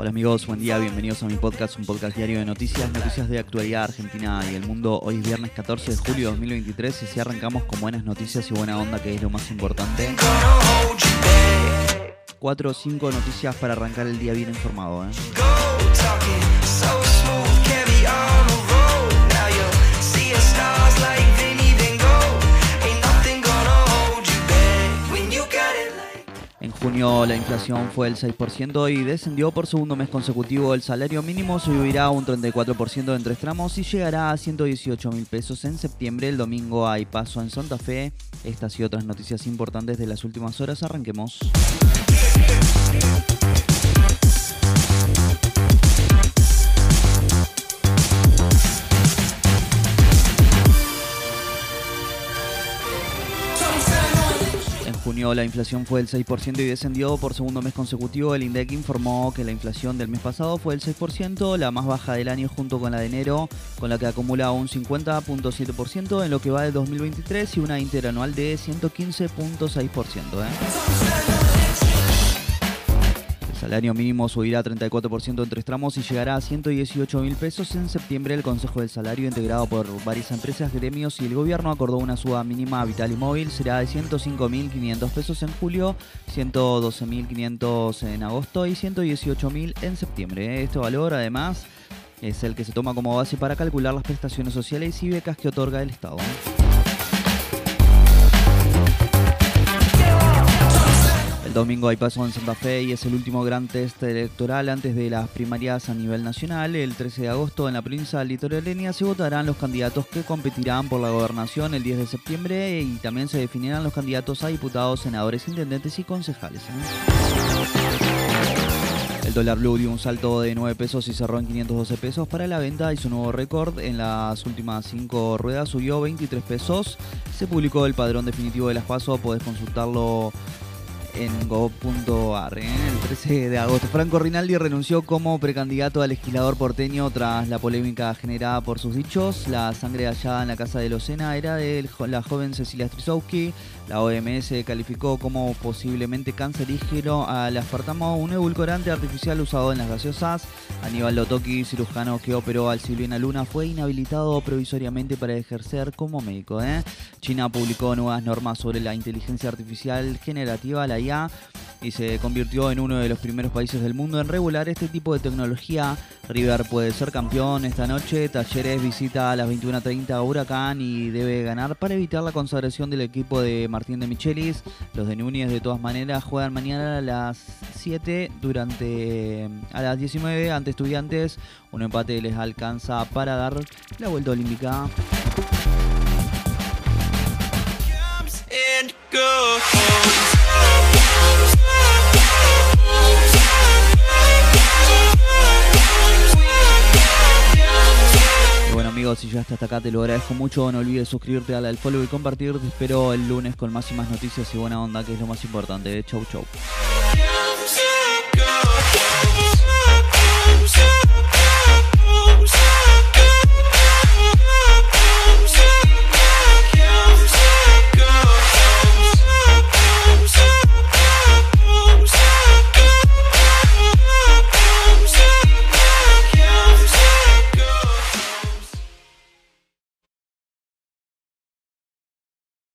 Hola amigos, buen día, bienvenidos a mi podcast, un podcast diario de noticias, noticias de actualidad argentina y el mundo. Hoy es viernes 14 de julio de 2023 y si arrancamos con buenas noticias y buena onda, que es lo más importante. Cuatro o cinco noticias para arrancar el día bien informado. ¿eh? La inflación fue el 6% y descendió por segundo mes consecutivo. El salario mínimo subirá un 34% en tres tramos y llegará a 118 mil pesos en septiembre. El domingo hay paso en Santa Fe. Estas y otras noticias importantes de las últimas horas. Arranquemos. Junio la inflación fue del 6% y descendió por segundo mes consecutivo. El INDEC informó que la inflación del mes pasado fue del 6%, la más baja del año junto con la de enero, con la que acumula un 50.7% en lo que va de 2023 y una interanual de 115.6%. El salario mínimo subirá 34% en tres tramos y llegará a 118 mil pesos en septiembre. El Consejo del Salario, integrado por varias empresas, gremios y el gobierno, acordó una suba mínima vital y móvil. Será de 105 mil 500 pesos en julio, 112 mil 500 en agosto y 118 mil en septiembre. Este valor, además, es el que se toma como base para calcular las prestaciones sociales y becas que otorga el Estado. El domingo hay paso en Santa Fe y es el último gran test electoral antes de las primarias a nivel nacional. El 13 de agosto en la provincia litoraleña se votarán los candidatos que competirán por la gobernación el 10 de septiembre y también se definirán los candidatos a diputados, senadores, intendentes y concejales. El dólar blue dio un salto de 9 pesos y cerró en 512 pesos para la venta y su nuevo récord en las últimas 5 ruedas subió 23 pesos. Se publicó el padrón definitivo de las pasos, podés consultarlo en go.ar. ¿eh? El 13 de agosto, Franco Rinaldi renunció como precandidato a legislador porteño tras la polémica generada por sus dichos. La sangre hallada en la casa de Locena era de la joven Cecilia Strisowski. La OMS calificó como posiblemente cancerígeno al aspartamo, un edulcorante artificial usado en las gaseosas. Aníbal Lotoki, cirujano que operó al Silvina Luna, fue inhabilitado provisoriamente para ejercer como médico. ¿eh? China publicó nuevas normas sobre la inteligencia artificial generativa, Y se convirtió en uno de los primeros países del mundo en regular este tipo de tecnología. River puede ser campeón esta noche. Talleres visita a las 21.30 Huracán y debe ganar para evitar la consagración del equipo de Martín de Michelis. Los de Núñez de todas maneras juegan mañana a las 7 durante a las 19 ante estudiantes. Un empate les alcanza para dar la vuelta olímpica. Si llegaste hasta acá te lo agradezco mucho. No olvides suscribirte, darle al follow y compartir. Te espero el lunes con más y más noticias y buena onda, que es lo más importante. Chau, chau.